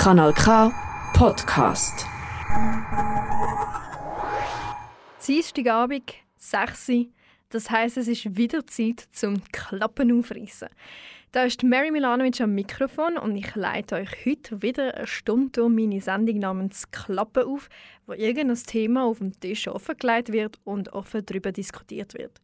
Kanal K Podcast. Dienstagabend, 6 Uhr. Das heisst, es ist wieder Zeit zum Klappen aufreißen. Da ist Mary Milanovic am Mikrofon und ich leite euch heute wieder eine Stunde durch meine Sendung namens Klappen auf, wo irgendein Thema auf dem Tisch offengelegt wird und offen darüber diskutiert wird.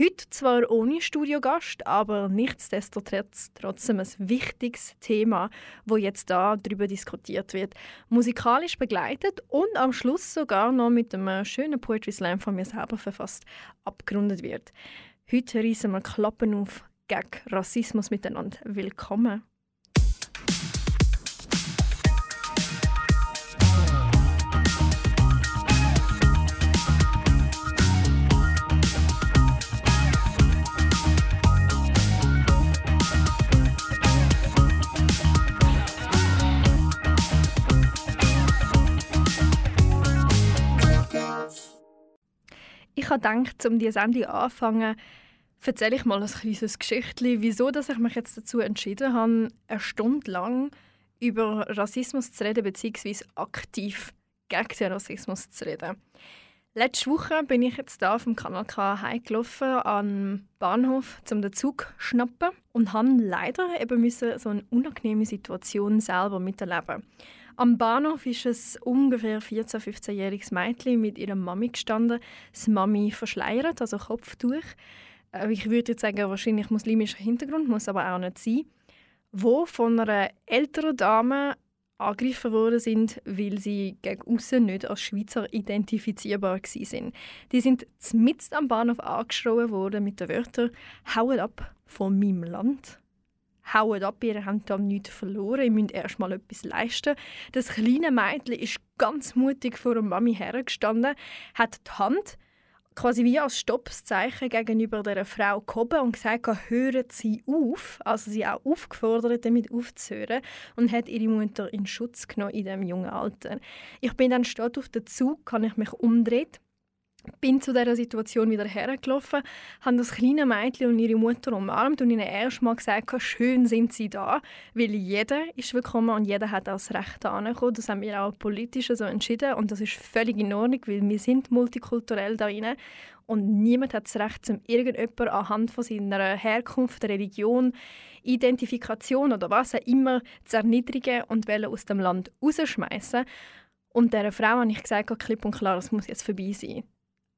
Heute zwar ohne Studiogast, aber nichtsdestotrotz trotzdem ein wichtiges Thema, wo jetzt da darüber diskutiert wird, musikalisch begleitet und am Schluss sogar noch mit einem schönen Poetry Slam von mir selber verfasst abgerundet wird. Heute reißen wir Klappen auf gegen Rassismus miteinander. Willkommen! Habe gedacht, um diese Sendung anzufangen, erzähle ich mal ein kleines Geschichtchen, wieso dass ich mich jetzt dazu entschieden habe, eine Stunde lang über Rassismus zu reden, beziehungsweise aktiv gegen den Rassismus zu reden. Letzte Woche bin ich jetzt da vom Kanal K heimgelaufen am Bahnhof, um den Zug zu schnappen und habe leider eben müssen so eine unangenehme Situation selber miterleben. Am Bahnhof ist es ungefähr 14-, 15-jähriges Mädchen mit ihrer Mami gestanden. Das Mami verschleiert, also Kopftuch. Äh, ich würde jetzt sagen, wahrscheinlich muslimischer Hintergrund, muss aber auch nicht sein. Wo von einer älteren Dame angegriffen worden sind, weil sie gegen außen nicht als Schweizer identifizierbar sind. Die sind mitten am Bahnhof angeschrien worden mit den Wörtern «Haut ab von meinem Land» hauen ab, ihr habt da nichts verloren, ihr müsst erst mal etwas leisten. Das kleine Mädchen ist ganz mutig vor der Mami hergestanden, hat die Hand quasi wie als Stoppzeichen gegenüber der Frau gehoben und gesagt, hören Sie auf, also sie auch aufgefordert, damit aufzuhören und hat ihre Mutter in Schutz genommen in diesem jungen Alter. Ich bin dann statt auf den Zug, kann ich mich umdreht bin zu dieser Situation wieder hergelaufen, habe das kleine Mädchen und ihre Mutter umarmt und ihnen erst mal gesagt, schön sind sie da, weil jeder ist willkommen und jeder hat auch das Recht anzukommen. Das haben wir auch politisch so entschieden und das ist völlig in Ordnung, weil wir sind multikulturell da rein und niemand hat das Recht, zum irgendjemand anhand von seiner Herkunft, Religion, Identifikation oder was auch immer zu erniedrigen und aus dem Land rausschmeißen. Und dieser Frau habe ich gesagt, klipp und klar, das muss jetzt vorbei sein.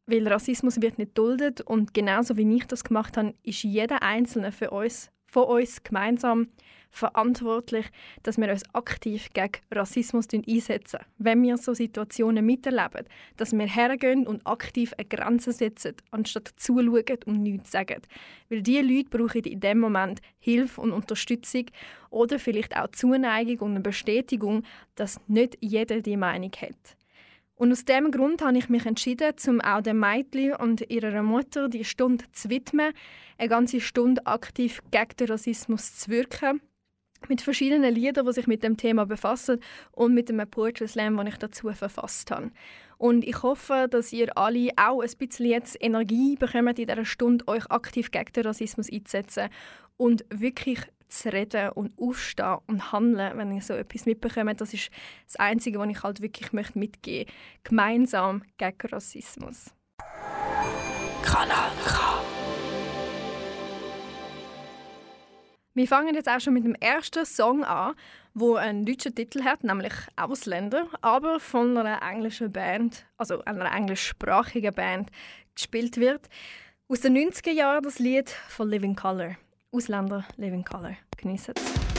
Weil Rassismus wird nicht duldet und genauso wie ich das gemacht habe, ist jeder Einzelne für uns, von uns gemeinsam verantwortlich, dass wir uns aktiv gegen Rassismus einsetzen. Wenn wir so Situationen miterleben, dass wir hergehen und aktiv eine Grenze setzen, anstatt zuschauen und nichts sagen. Weil diese Leute brauchen in dem Moment Hilfe und Unterstützung oder vielleicht auch Zuneigung und eine Bestätigung, dass nicht jeder die Meinung hat. Und aus diesem Grund habe ich mich entschieden, um auch den Mädchen und ihrer Mutter die Stunde zu widmen, eine ganze Stunde aktiv gegen den Rassismus zu wirken. Mit verschiedenen Liedern, die sich mit dem Thema befassen und mit einem Poetry Slam, den ich dazu verfasst habe. Und ich hoffe, dass ihr alle auch ein bisschen jetzt Energie bekommt, in dieser Stunde euch aktiv gegen den Rassismus einzusetzen und wirklich zu reden und aufstehen und handeln, wenn ich so etwas mitbekomme. Das ist das Einzige, was ich halt wirklich möchte mitgeben möchte. Gemeinsam gegen Rassismus. Kanal K. Wir fangen jetzt auch schon mit dem ersten Song an, wo einen deutschen Titel hat, nämlich Ausländer, aber von einer englischen Band, also einer englischsprachigen Band, gespielt wird. Aus den 90er Jahren das Lied von Living Color. Ausländer Living Color. Geniessen Hatred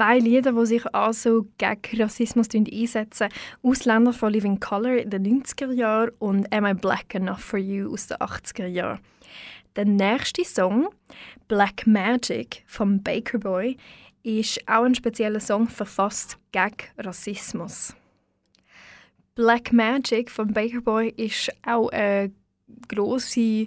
zwei Lieder, die sich also gegen Rassismus einsetzen. «Ausländer» von Living Color in den 90er Jahren und «Am I Black Enough for You» aus den 80er Jahren. Der nächste Song, «Black Magic» von Baker Boy, ist auch ein spezieller Song verfasst gegen Rassismus. «Black Magic» von Baker Boy ist auch eine grosse,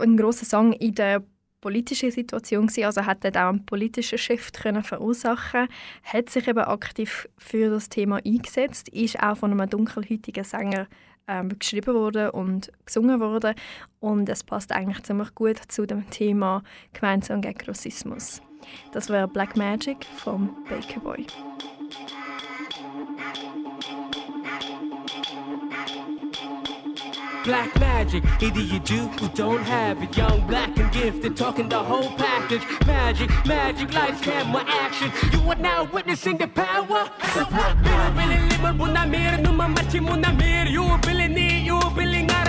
ein großer Song in der politische Situation gewesen, also hat dort auch einen politischen Shift können verursachen, hat sich eben aktiv für das Thema eingesetzt, ist auch von einem dunkelhäutigen Sänger ähm, geschrieben worden und gesungen worden und es passt eigentlich ziemlich gut zu dem Thema Gemeinsam gegen Rassismus. Das wäre Black Magic vom Baker Boy. black magic. Either you do or don't have it. Young, black, and gifted, talking the whole package. Magic, magic, lights, camera, action. You are now witnessing the power. Subliminal, really, limit, when I made it, no, my machi, when I made it. You were billing it, you were billing out,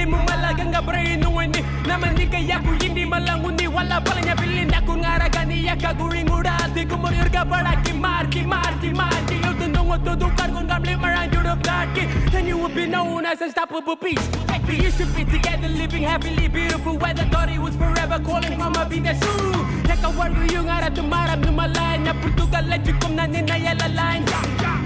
bilimu malaganga brainuani namanika yaku yindi malanguni wala palanya bilindaku ngaragani yakaguringurati kumuriurga baraki marki marki marki yutundungo tudu kargun gamli maran yurup darki then you would be known as unstoppable beast we used to be together living happily. Beautiful weather thought it was forever. Calling mama be the zoo Teka wargu yungara tumara numalanya Portugal lejukum na nina yelalain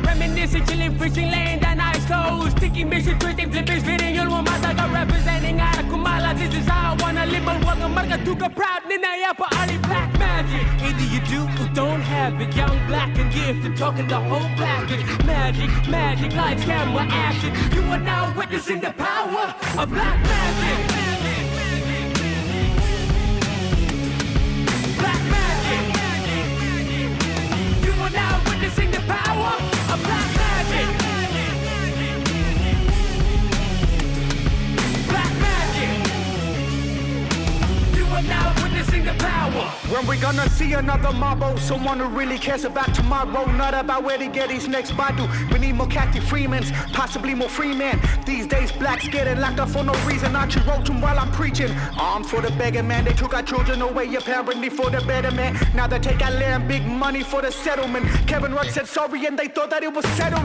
Reminiscing chilling fishing lane dan I clothes. Sticky mission, twisting, flipping, spinning. You'll want my representing ara kumala. This is how I wanna live. But welcome, marga tuka proud. Ninaya pa ari black magic. Either you do or don't have it. Young, black, and gifted, talking the whole package. Magic, magic, lights, camera, action. You are now witnessing the power of black magic. Black magic. You are now witnessing the power now the power. When we gonna see another Marbo, someone who really cares about tomorrow, not about where to get his next Badu. We need more Kathy Freemans, possibly more free men. These days, blacks getting locked up for no reason. Archie wrote them while I'm preaching. Armed for the beggar man, they took our children away apparently for the better man. Now they take our land, big money for the settlement. Kevin Rudd said sorry and they thought that it was settled.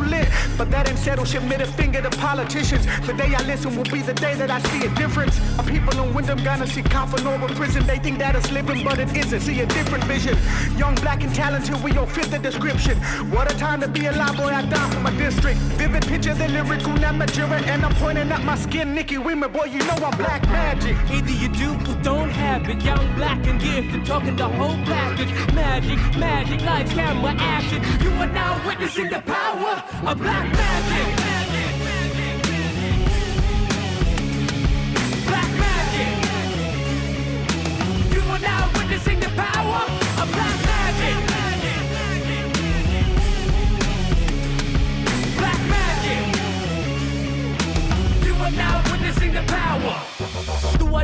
But that ain't settled shit, middle finger to politicians. The day I listen will be the day that I see a difference. Our people in Wyndham gonna see coffin over prison. They think that living, but it isn't. See a different vision. Young, black, and talented, we all fit the description. What a time to be alive, boy, I die for my district. Vivid picture, the lyrical Namatjira, and I'm pointing at my skin, Nicky Weimer, boy, you know I'm black magic. Either you do or don't have it. Young, black, and gifted, talking the whole package. Magic, magic, lights, camera, action. You are now witnessing the power of black magic. The power.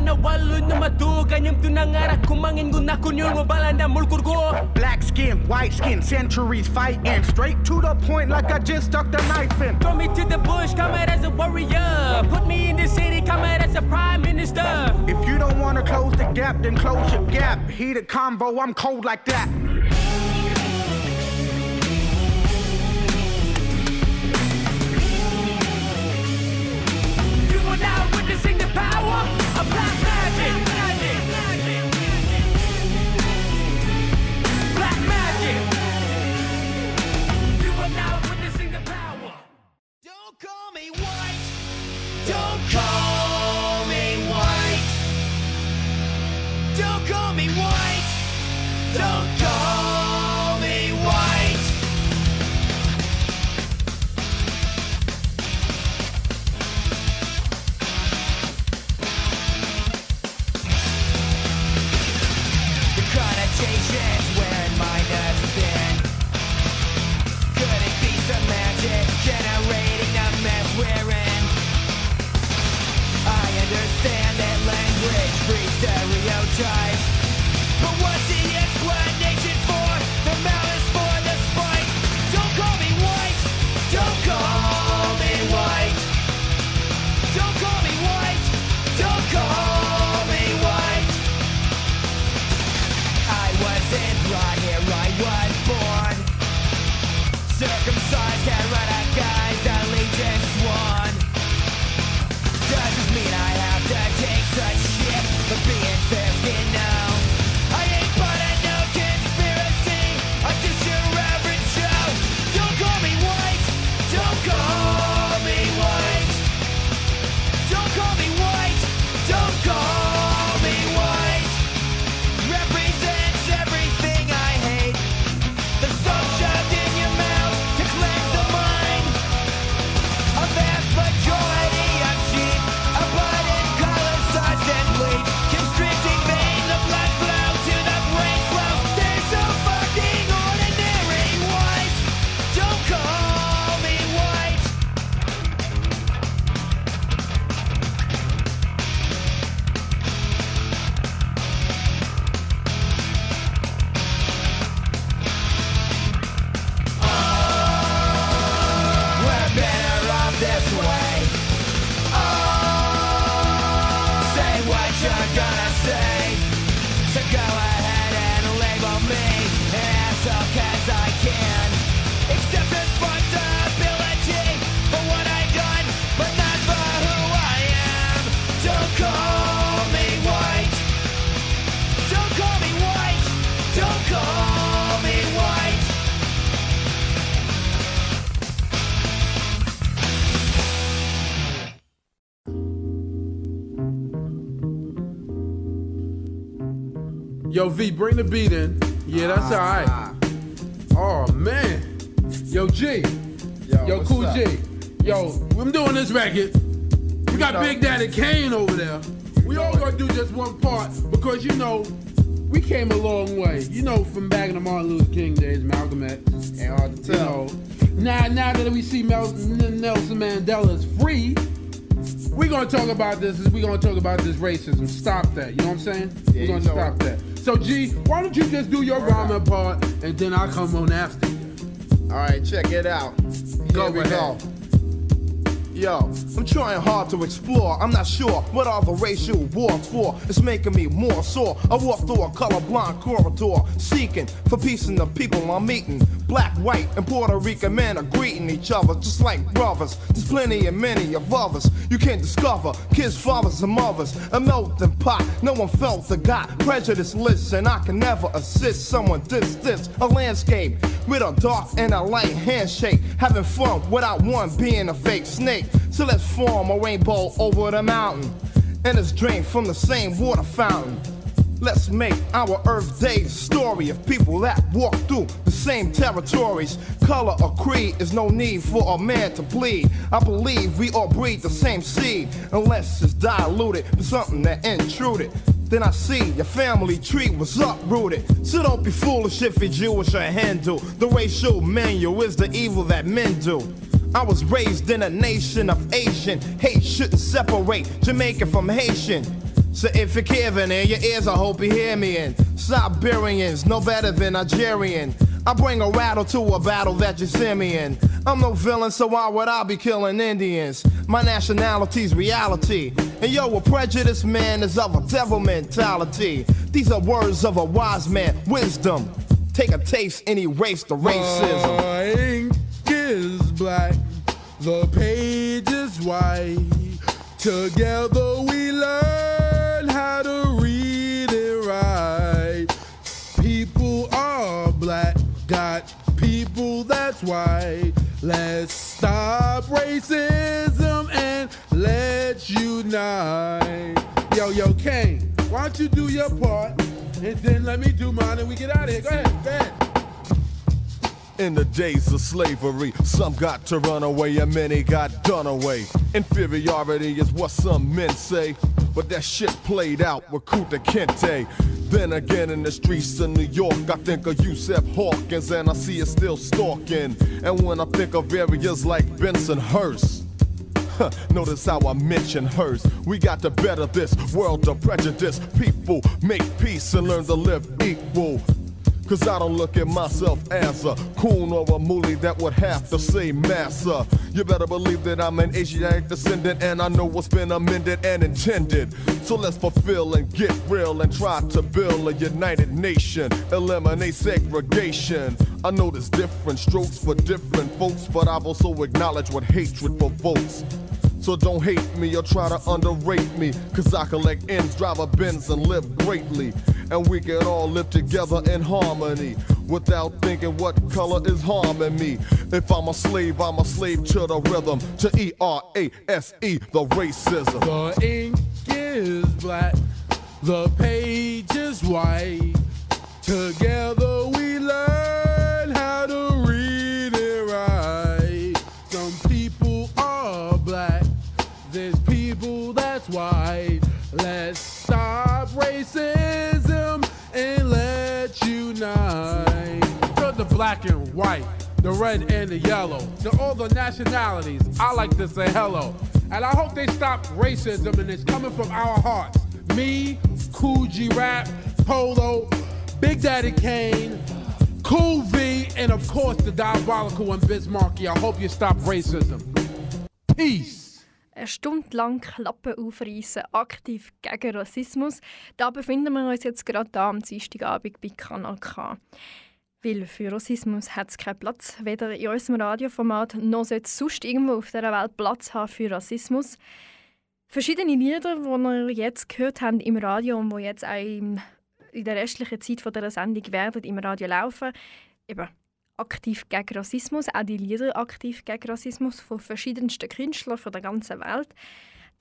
Na walo na madugan yung tunangarak kumangin guna kunyol mo bala na mulkurgo. Black skin, white skin, centuries fighting. Straight to the point like I just stuck the knife in. Throw me to the bush, come out as a warrior. Put me in the city, come out as a prime minister. If you don't wanna close the gap, then close your gap. Heat a convo, I'm cold like that. Yo, V, bring the beat in. Yeah, that's all right. Ah. Oh, man. Yo, G. Yo, what's Cool up? G. Yo, I'm doing this record. We got. Big Daddy Kane over there. We all gonna do just one part because you know we came a long way. You know from back in the Martin Luther King days, Malcolm X. Ain't hard to You tell. know, now now that we see Mel- Nelson Mandela is free, we gonna talk about this. We gonna talk about this racism. Stop that. You know what I'm saying? Yeah, we gonna stop that. So G, why don't you just do your rhyming part and then I'll come on after you. All right, check it out. Go Here we ahead. go. Yo, I'm trying hard to explore. I'm not sure what all the racial wars for. It's making me more sore. I walk through a colorblind corridor, seeking for peace in the people I'm meeting. Black, white, and Puerto Rican men are greeting each other just like brothers. There's plenty and many of others you can't discover. Kids, fathers, and mothers, a melting pot. No one felt the got prejudice. Listen, I can never assist someone distance. A landscape with a dark and a light handshake. Having fun without one being a fake snake. So let's form a rainbow over the mountain. And let's from the same water fountain. Let's make our Earth Day story of people that walk through the same territories. Color or creed is no need for a man to bleed. I believe we all breathe the same seed, unless it's diluted for something that intruded. Then I see your family tree was uprooted. So don't be foolish if you're Jewish or Hindu. The racial manual is the evil that men do. I was raised in a nation of Asian. Hate shouldn't separate Jamaican from Haitian. So if you're Kevin in your ears, I hope you hear me. And Siberians no better than Nigerian. I bring a rattle to a battle that you see me in. I'm no villain, so why would I be killing Indians? My nationality's reality. And yo, a prejudiced man is of a devil mentality. These are words of a wise man, wisdom. Take a taste and erase the racism. Ink is black, the page is white. Together we learn how to read and write. People are black, got people that's white. Let's stop racism and let's unite. Yo, yo, Kane, why don't you do your part and then let me do mine and we get out of here. Go ahead, go ahead. In the days of slavery, some got to run away and many got done away. Inferiority is what some men say, but that shit played out with Kuta Kente. Then again in the streets of New York, I think of Yusef Hawkins and I see it still stalking. And when I think of areas like Benson Huh, Notice how I mention hers. We got to better this world of prejudice. People make peace and learn to live equal. Cause I don't look at myself as a coon or a moolie that would have to say massa. You better believe that I'm an Asiatic descendant and I know what's been amended and intended. So let's fulfill and get real and try to build a united nation. Eliminate segregation. I know there's different strokes for different folks, but I've also acknowledged what hatred provokes. So don't hate me or try to underrate me. Cause I collect ends, drive a Benz, and live greatly. And we can all live together in harmony. Without thinking what color is harming me. If I'm a slave, I'm a slave to the rhythm. To E R A S E, the racism. The ink is black, the page is white. Together we black and white, the red and the yellow, to all the nationalities, I like to say hello. And I hope they stop racism and it's coming from our hearts. Me, Cool Rap, Polo, Big Daddy Kane, Cool V, and of course the diabolical and Bismarcky. I hope you stop racism. Peace. Eine Stunde lang Klappen aufreißen, aktiv gegen Rassismus. Da befinden wir uns jetzt gerade da am Dienstagabend bei Kanal K. Weil für Rassismus hat es keinen Platz, weder in unserem Radioformat noch sollte es sonst irgendwo auf dieser Welt Platz haben für Rassismus. Verschiedene Lieder, die wir jetzt gehört haben im Radio und die jetzt auch in der restlichen Zeit dieser Sendung werden im Radio laufen, eben aktiv gegen Rassismus, auch die Lieder aktiv gegen Rassismus von verschiedensten Künstlern von der ganzen Welt.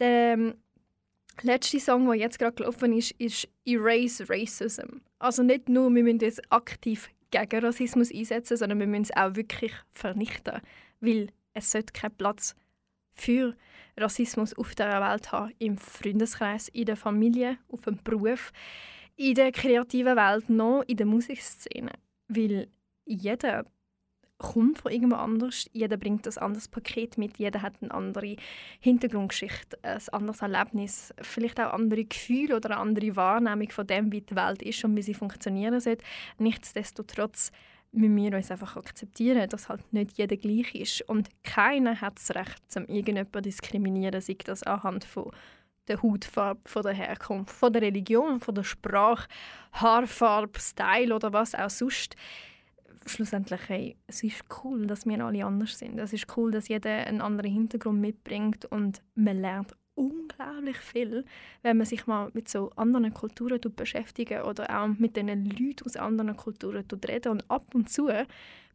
Der, ähm, letzte Song, der jetzt gerade gelaufen ist, ist Erase Racism. Also nicht nur, wir müssen uns aktiv gegen Rassismus einsetzen, sondern wir müssen es auch wirklich vernichten. Weil es sollte keinen Platz für Rassismus auf der Welt haben. Im Freundeskreis, in der Familie, auf dem Beruf, in der kreativen Welt, noch in der Musikszene. Weil jeder kommt von irgendwo anders, jeder bringt ein anderes Paket mit, jeder hat eine andere Hintergrundgeschichte, ein anderes Erlebnis, vielleicht auch andere Gefühle oder eine andere Wahrnehmung von dem, wie die Welt ist und wie sie funktionieren sollte. Nichtsdestotrotz müssen wir uns einfach akzeptieren, dass halt nicht jeder gleich ist. Und keiner hat das Recht, zum irgendjemanden diskriminieren, sei das anhand von der Hautfarbe, von der Herkunft, von der Religion, von der Sprache, Haarfarbe, Style oder was auch sonst schlussendlich, hey, es ist cool, dass wir alle anders sind. Es ist cool, dass jeder einen anderen Hintergrund mitbringt und man lernt unglaublich viel, wenn man sich mal mit so anderen Kulturen beschäftigen oder auch mit den Leuten aus anderen Kulturen reden und ab und zu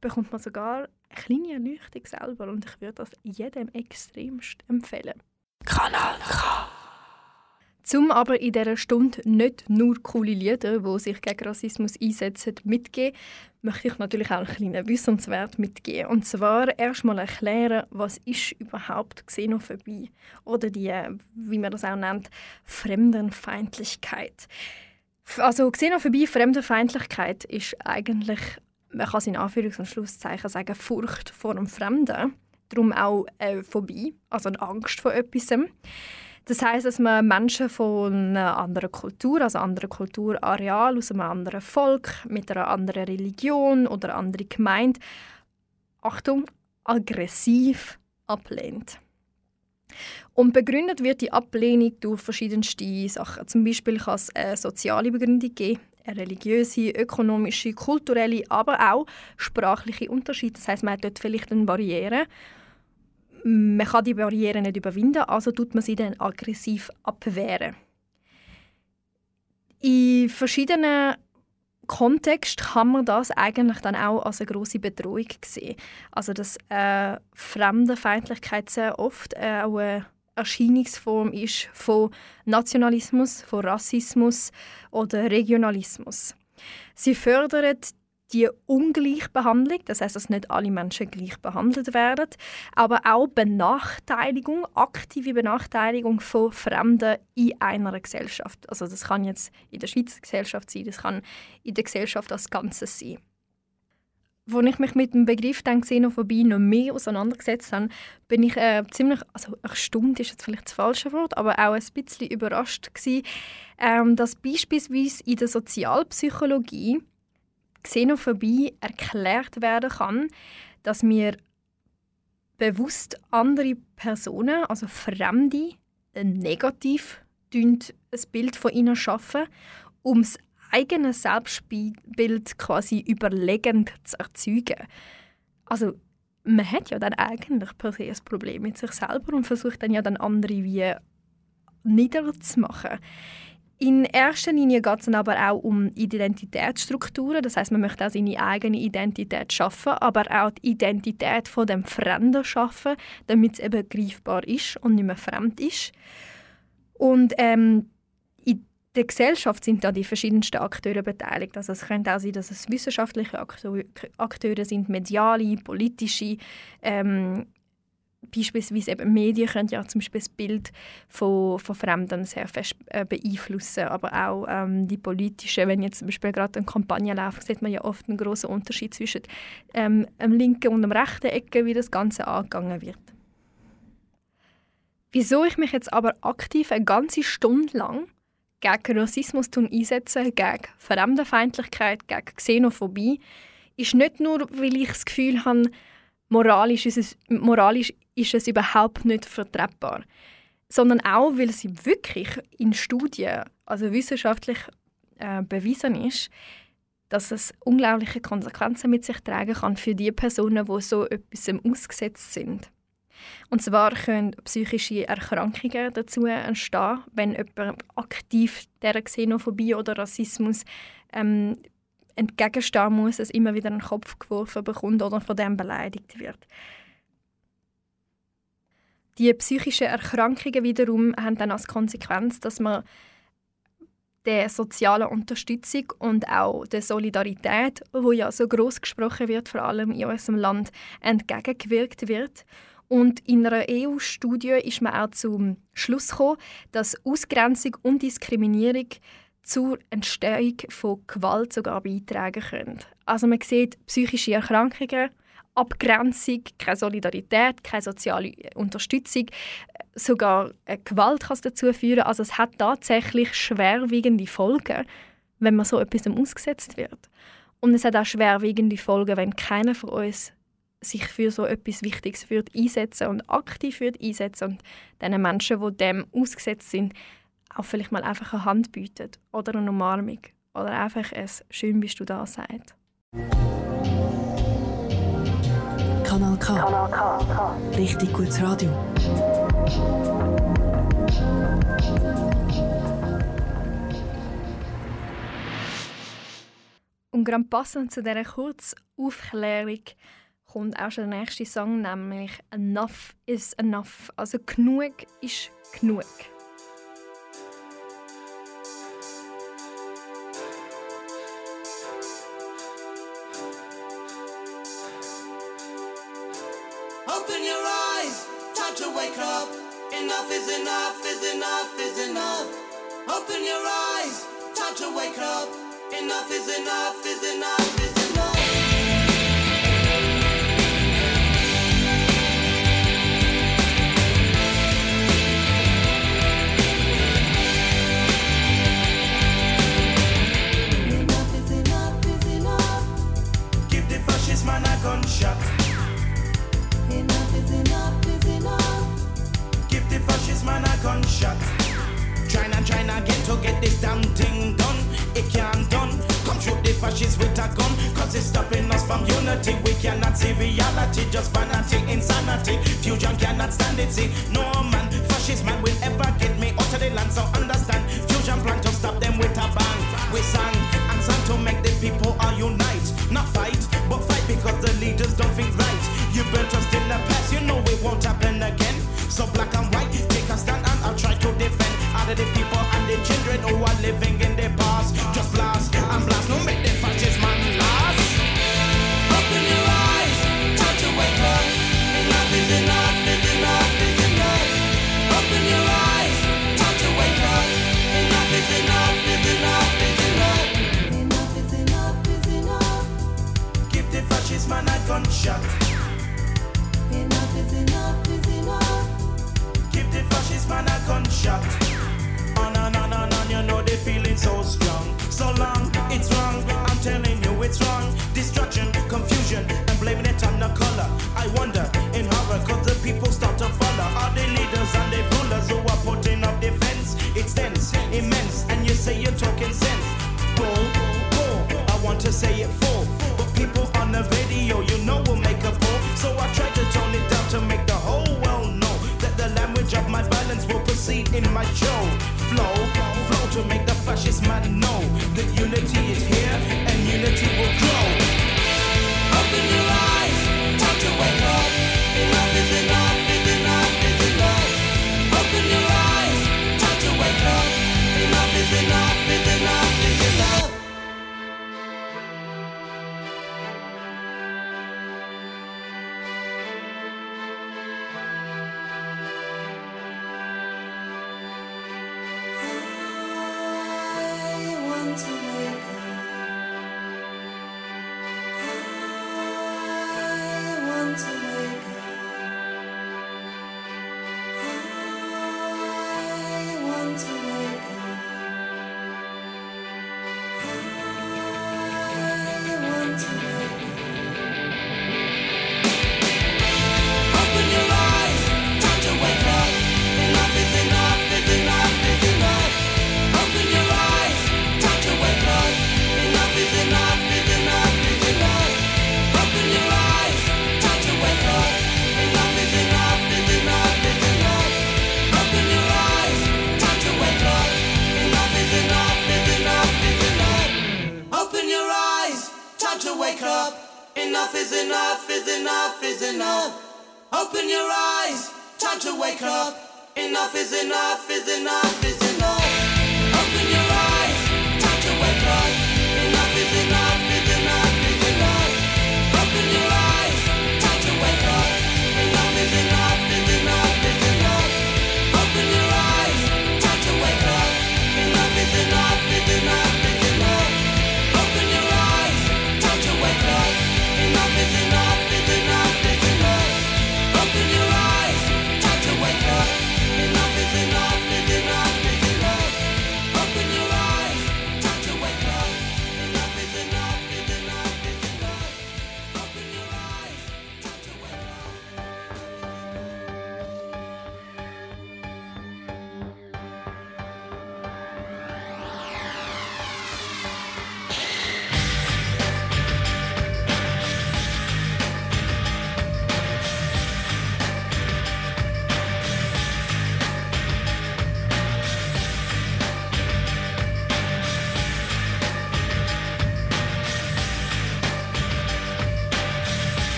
bekommt man sogar eine kleine Erleuchtung selber und ich würde das jedem extremst empfehlen. Kanal K. Zum aber in dieser Stunde nicht nur coole Lieder, die sich gegen Rassismus einsetzen, mitgeben, möchte ich natürlich auch einen kleinen Wissenswert mitgeben. Und zwar erstmal erklären, was ist überhaupt Xenophobie oder die, wie man das auch nennt, Fremdenfeindlichkeit. Also Xenophobie, Fremdenfeindlichkeit ist eigentlich, man kann es in Anführungs- und Schlusszeichen sagen, Furcht vor dem Fremden. Darum auch äh, Phobie, also eine Angst vor etwas. Das heißt, dass man Menschen von einer anderen Kultur, also anderen Kulturareal, aus einem anderen Volk, mit einer anderen Religion oder einer anderen Gemeinde, Achtung, aggressiv ablehnt. Und begründet wird die Ablehnung durch verschiedenste Sachen. Zum Beispiel kann es eine soziale Begründung geben, eine religiöse, ökonomische, kulturelle, aber auch sprachliche Unterschiede. Das heißt, man hat dort vielleicht eine Barriere man kann die Barriere nicht überwinden, also tut man sie dann aggressiv abwehren. In verschiedenen Kontexten kann man das eigentlich dann auch als eine große Bedrohung sehen. Also dass äh, Fremdenfeindlichkeit sehr oft äh, auch eine Erscheinungsform ist von Nationalismus, von Rassismus oder Regionalismus. Sie fördert die Ungleichbehandlung, das heißt, dass nicht alle Menschen gleich behandelt werden, aber auch Benachteiligung, aktive Benachteiligung von Fremden in einer Gesellschaft. Also das kann jetzt in der Schweizer Gesellschaft sein, das kann in der Gesellschaft als Ganzes sein. Als ich mich mit dem Begriff dann Xenophobie noch mehr auseinandergesetzt habe, bin ich äh, ziemlich, also erstaunt ist jetzt vielleicht das falsche Wort, aber auch ein bisschen überrascht gewesen, ähm, dass beispielsweise in der Sozialpsychologie Xenophobie erklärt werden kann, dass wir bewusst andere Personen, also Fremde, negativ ein Bild von ihnen schaffen, um das eigene Selbstbild quasi überlegend zu erzeugen. Also man hat ja dann eigentlich per se ein Problem mit sich selber und versucht dann ja dann andere wie niederzumachen. In erster Linie geht es aber auch um Identitätsstrukturen. Das heißt, man möchte auch seine eigene Identität schaffen, aber auch die Identität von dem Fremden schaffen, damit es eben greifbar ist und nicht mehr fremd ist. Und ähm, in der Gesellschaft sind da die verschiedensten Akteure beteiligt. Also es könnte auch sein, dass es wissenschaftliche Akteure sind, mediale, politische, ähm, beispielsweise eben Medien können ja zum Beispiel das Bild von, von Fremden sehr fest äh, beeinflussen, aber auch ähm, die politischen, wenn jetzt zum Beispiel gerade eine Kampagne läuft, sieht man ja oft einen großen Unterschied zwischen ähm, dem linken und dem rechten Ecke, wie das Ganze angegangen wird. Wieso ich mich jetzt aber aktiv eine ganze Stunde lang gegen Rassismus einsetze, gegen Fremdenfeindlichkeit, gegen Xenophobie, ist nicht nur, weil ich das Gefühl habe, moralisch ist es, moralisch ist es überhaupt nicht vertretbar. Sondern auch, weil sie wirklich in Studien, also wissenschaftlich äh, bewiesen ist, dass es unglaubliche Konsequenzen mit sich tragen kann für die Personen, die so etwas ausgesetzt sind. Und zwar können psychische Erkrankungen dazu entstehen, wenn jemand aktiv der Xenophobie oder Rassismus ähm, entgegenstehen muss, es immer wieder in den Kopf geworfen bekommt oder von dem beleidigt wird. Die psychischen Erkrankungen wiederum haben dann als Konsequenz, dass man der sozialen Unterstützung und auch der Solidarität, wo ja so groß gesprochen wird, vor allem in unserem Land, entgegengewirkt wird. Und in einer EU-Studie ist man auch zum Schluss gekommen, dass Ausgrenzung und Diskriminierung zur Entstehung von Gewalt sogar beitragen können. Also man sieht psychische Erkrankungen, Abgrenzung, keine Solidarität, keine soziale Unterstützung, sogar Gewalt kann es dazu führen. Also es hat tatsächlich schwerwiegende Folgen, wenn man so etwas ausgesetzt wird. Und es hat auch schwerwiegende Folgen, wenn keiner von uns sich für so etwas Wichtiges wird einsetzen und aktiv wird einsetzen und den Menschen, die dem ausgesetzt sind, auch vielleicht mal einfach eine Hand bietet oder eine Umarmung oder einfach ein «Schön bist du da» sagt. Kanal K. Richtig gutes Radio. Und gerade passend zu dieser Kurzaufklärung kommt auch schon der nächste Song, nämlich «Enough is enough». Also «Genug ist genug». Enough is enough, is enough, is enough. Enough is enough, is enough. Give the fascist man a gunshot. Enough is enough, is enough. Give the fascist man a gunshot. Trying and trying again to get this damn thing fascists with a gun. Cause it's stopping us from unity. We cannot see reality, just vanity, insanity. Fusion cannot stand it. See, no man, fascist man will ever get me out of the land. So understand, fusion plan to stop them with a bang. We sang and sang to make the people all unite. Not fight, but fight because the leaders don't think right. You built us in the past, you know it won't happen again. So black and white, take a stand and I'll try to defend all of the people and the children who are living in the past. Just a. On and on and on, you know they feeling so strong. So long, it's wrong. I'm telling you, it's wrong. Destruction, confusion, and blaming it on the color. I wonder in horror, cause the people start to follow. All the leaders and the rulers who are putting up defense. It's tense, immense, and you say you're talking sense. Bull, bull, I want to say it full. The man know that unity is here and unity will grow. Open your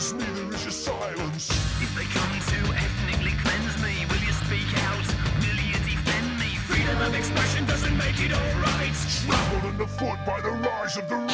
silence, neither is your silence. If they come to ethnically cleanse me, will you speak out? Will you defend me? Freedom of expression doesn't make it alright. Trampled underfoot by the rise of the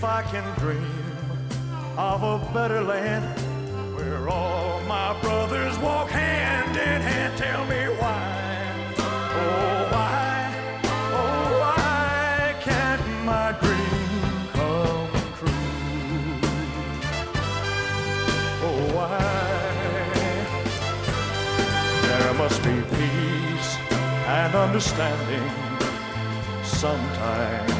If I can dream of a better land where all my brothers walk hand in hand, tell me why. Oh, why, oh, why can't my dream come true? Oh, why? There must be peace and understanding sometime.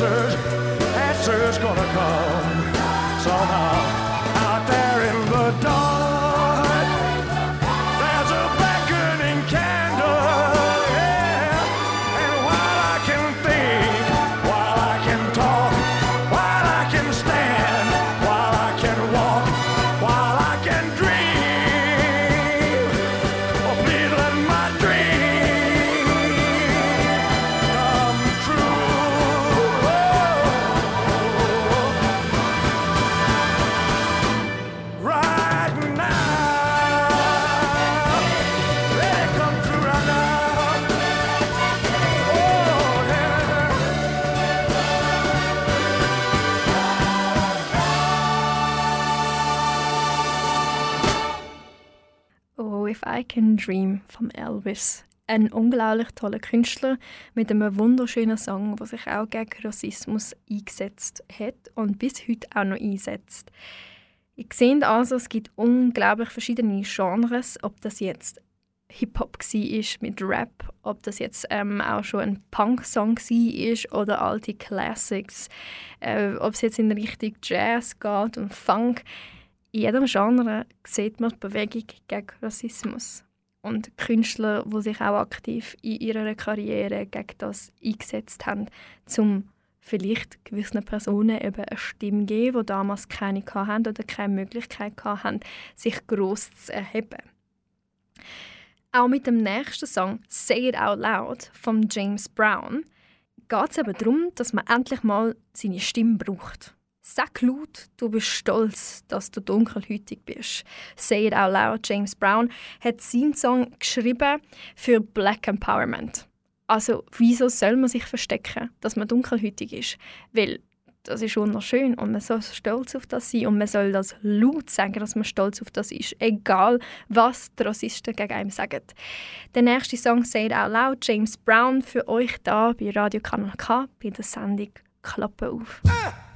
answers, answers gonna come somehow Dream von Elvis. Ein unglaublich toller Künstler mit einem wunderschönen Song, der sich auch gegen Rassismus eingesetzt hat und bis heute auch noch einsetzt. Ihr seht also, es gibt unglaublich verschiedene Genres, ob das jetzt Hip-Hop war mit Rap, ob das jetzt ähm, auch schon ein Punk-Song war oder alte Classics, äh, ob es jetzt in Richtung Jazz geht und Funk. In jedem Genre sieht man die Bewegung gegen Rassismus. Und Künstler, die sich auch aktiv in ihrer Karriere gegen das eingesetzt haben, um vielleicht gewissen Personen eben eine Stimme geben, die damals keine hatten oder keine Möglichkeit hatten, sich gross zu erheben. Auch mit dem nächsten Song «Say It Out Loud» von James Brown geht es eben darum, dass man endlich mal seine Stimme braucht. Sag laut, du bist stolz, dass du dunkelhäutig bist. Say it out loud. James Brown hat seinen Song geschrieben für Black Empowerment. Also, wieso soll man sich verstecken, dass man dunkelhäutig ist? Weil das ist wunderschön und man soll stolz auf das sein und man soll das laut sagen, dass man stolz auf das ist, egal was die Rassisten gegen einen sagen. Der nächste Song «Say It Out Loud», James Brown, für euch da bei Radio Kanal K bei der Sendung «Klappe auf». Some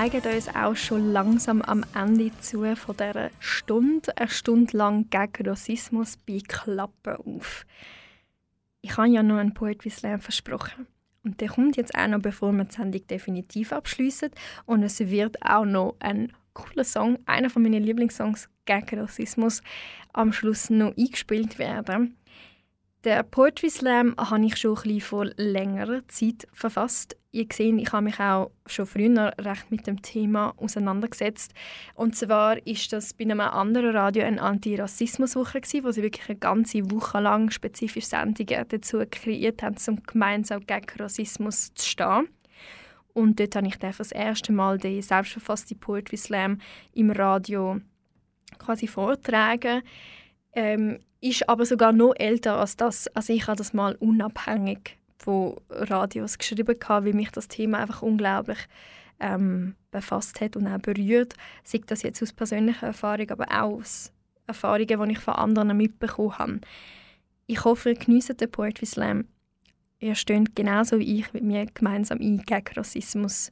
neigen uns auch schon langsam am Ende zu von dieser Stunde, eine Stunde lang gegen Rassismus bei Klappen auf. Ich habe ja noch einen Poetry Slam versprochen. Und der kommt jetzt auch noch, bevor wir die Sendung definitiv abschließen. Und es wird auch noch ein cooler Song, einer von meinen Lieblingssongs gegen Rassismus, am Schluss noch eingespielt werden. Der Poetry Slam habe ich schon ein bisschen vor längerer Zeit verfasst. Ihr seht, ich habe mich auch schon früher recht mit dem Thema auseinandergesetzt. Und zwar ist das bei einem anderen Radio eine Antirassismuswoche wo sie wirklich eine ganze Woche lang spezifische Sendungen dazu kreiert haben, um gemeinsam gegen Rassismus zu stehen. Und dort habe ich dann das erste Mal den selbstverfassten Poetry Slam im Radio quasi vortragen. Ähm, ist aber sogar noch älter als das. Also ich habe das mal unabhängig von Radios geschrieben, weil mich das Thema einfach unglaublich ähm, befasst hat und auch berührt. Sei das jetzt aus persönlicher Erfahrung, aber auch aus Erfahrungen, die ich von anderen mitbekommen habe. Ich hoffe, ihr genießt den Poetry Slam. Ihr steht genauso wie ich mit mir gemeinsam ein gegen Rassismus.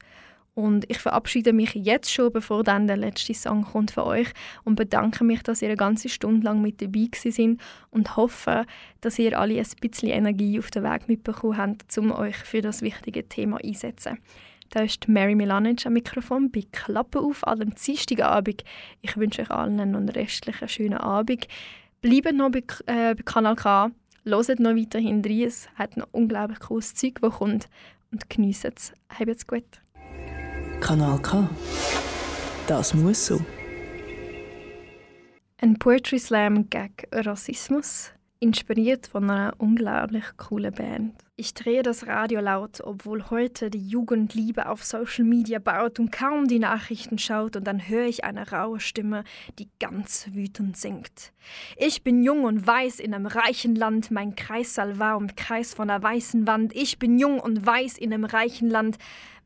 Und ich verabschiede mich jetzt schon, bevor dann der letzte Song kommt für euch und bedanke mich, dass ihr eine ganze Stunde lang mit dabei sind und hoffe, dass ihr alle ein bisschen Energie auf den Weg mitbekommen habt, um euch für das wichtige Thema einzusetzen. Da ist Mary Milanic am Mikrofon bei Klappe auf an dem Dienstagabend. Ich wünsche euch allen einen restlichen schönen Abend. Bleibt noch bei, äh, bei Kanal K, hört noch weiterhin rein. Es hat noch unglaublich cooles Zeug, das kommt. Und genießt es. Habt es gut. Kanal K. Das muss so. Ein Poetry Slam gegen Rassismus, inspiriert von einer unglaublich coolen Band. Ich drehe das Radio laut, obwohl heute die Jugend Liebe auf Social Media baut und kaum die Nachrichten schaut und dann höre ich eine raue Stimme, die ganz wütend singt. Ich bin jung und weiß in einem reichen Land, mein Kreissaal war umkreist von einer weißen Wand. Ich bin jung und weiß in einem reichen Land,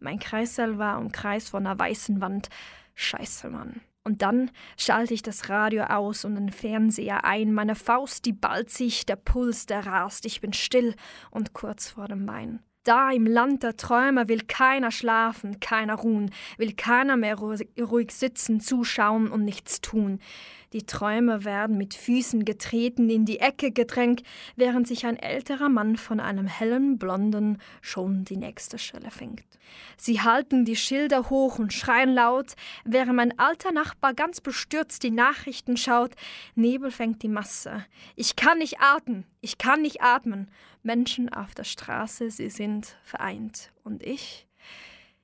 mein Kreissaal war umkreist von einer weißen Wand. Scheiße, Mann. Und dann schalte ich das Radio aus und den Fernseher ein. Meine Faust, die ballt sich, der Puls, der rast. Ich bin still und kurz vor dem Wein. Da im Land der Träume will keiner schlafen, keiner ruhen, will keiner mehr ruhig sitzen, zuschauen und nichts tun. Die Träume werden mit Füßen getreten, in die Ecke gedrängt, während sich ein älterer Mann von einem hellen Blonden schon die nächste Schelle fängt. Sie halten die Schilder hoch und schreien laut, während mein alter Nachbar ganz bestürzt die Nachrichten schaut. Nebel fängt die Masse. Ich kann nicht atmen, ich kann nicht atmen. Menschen auf der Straße, sie sind vereint. Und ich?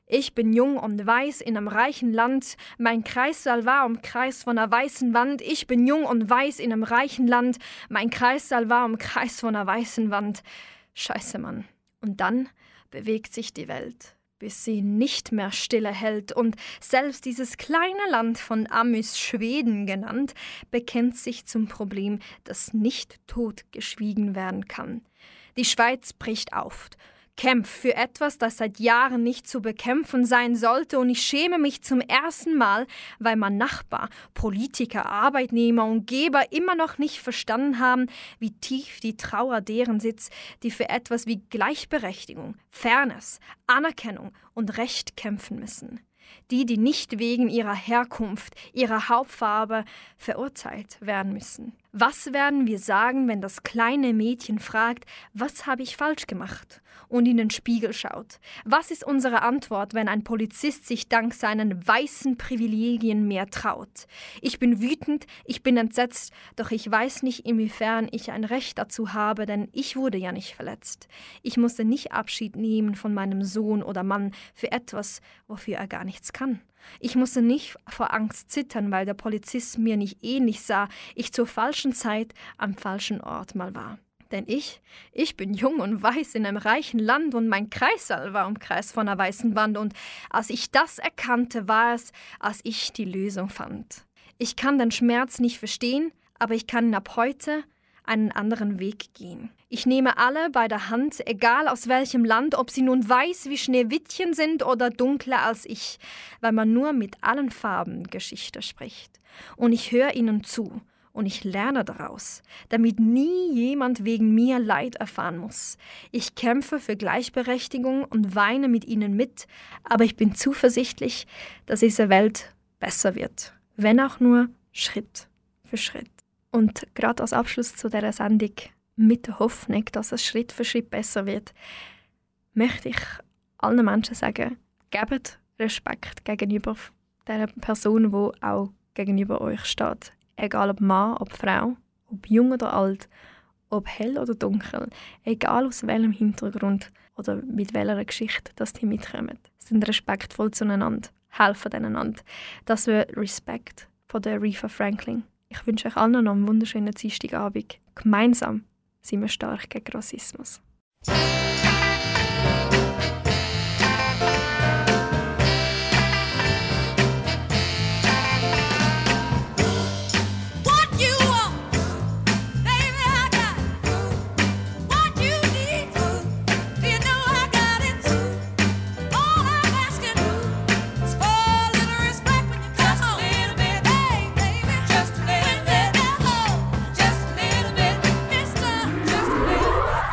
Ich bin jung und weiß in einem reichen Land. Mein Kreissaal war umkreist von einer weißen Wand. Ich bin jung und weiß in einem reichen Land. Mein Kreissaal war umkreist von einer weißen Wand. Scheiße, Mann. Und dann bewegt sich die Welt bis sie nicht mehr stille hält, und selbst dieses kleine Land von Amys Schweden genannt, bekennt sich zum Problem, das nicht totgeschwiegen werden kann. Die Schweiz bricht auf, kämpft für etwas, das seit Jahren nicht zu bekämpfen sein sollte, und ich schäme mich zum ersten Mal, weil mein Nachbar, Politiker, Arbeitnehmer und Geber immer noch nicht verstanden haben, wie tief die Trauer deren sitzt, die für etwas wie Gleichberechtigung, Fairness, Anerkennung und Recht kämpfen müssen. Die, die nicht wegen ihrer Herkunft, ihrer Hauptfarbe verurteilt werden müssen. Was werden wir sagen, wenn das kleine Mädchen fragt, was habe ich falsch gemacht? und in den Spiegel schaut? Was ist unsere Antwort, wenn ein Polizist sich dank seinen weißen Privilegien mehr traut? Ich bin wütend, ich bin entsetzt, doch ich weiß nicht, inwiefern ich ein Recht dazu habe, denn ich wurde ja nicht verletzt. Ich musste nicht Abschied nehmen von meinem Sohn oder Mann für etwas, wofür er gar nichts kann. Ich musste nicht vor Angst zittern, weil der Polizist mir nicht ähnlich sah, ich zur falschen Zeit am falschen Ort mal war. Denn ich, ich bin jung und weiß in einem reichen Land und mein Kreissaal war umkreist von einer weißen Wand und als ich das erkannte, war es, als ich die Lösung fand. Ich kann den Schmerz nicht verstehen, aber ich kann ab heute einen anderen Weg gehen. Ich nehme alle bei der Hand, egal aus welchem Land, ob sie nun weiß wie Schneewittchen sind oder dunkler als ich, weil man nur mit allen Farben Geschichte spricht. Und ich höre ihnen zu und ich lerne daraus, damit nie jemand wegen mir Leid erfahren muss. Ich kämpfe für Gleichberechtigung und weine mit ihnen mit, aber ich bin zuversichtlich, dass diese Welt besser wird, wenn auch nur Schritt für Schritt. Und gerade als Abschluss zu dieser Sendung mit der Hoffnung, dass es Schritt für Schritt besser wird, möchte ich allen Menschen sagen, gebt Respekt gegenüber der Person, die auch gegenüber euch steht. Egal ob Mann, ob Frau, ob jung oder alt, ob hell oder dunkel, egal aus welchem Hintergrund oder mit welcher Geschichte dass die mitkommen. Sind respektvoll zueinander, helfen einander. Das wäre Respekt von der Aretha Franklin. Ich wünsche euch allen noch einen wunderschönen Dienstagabend. Gemeinsam sind wir stark gegen Rassismus.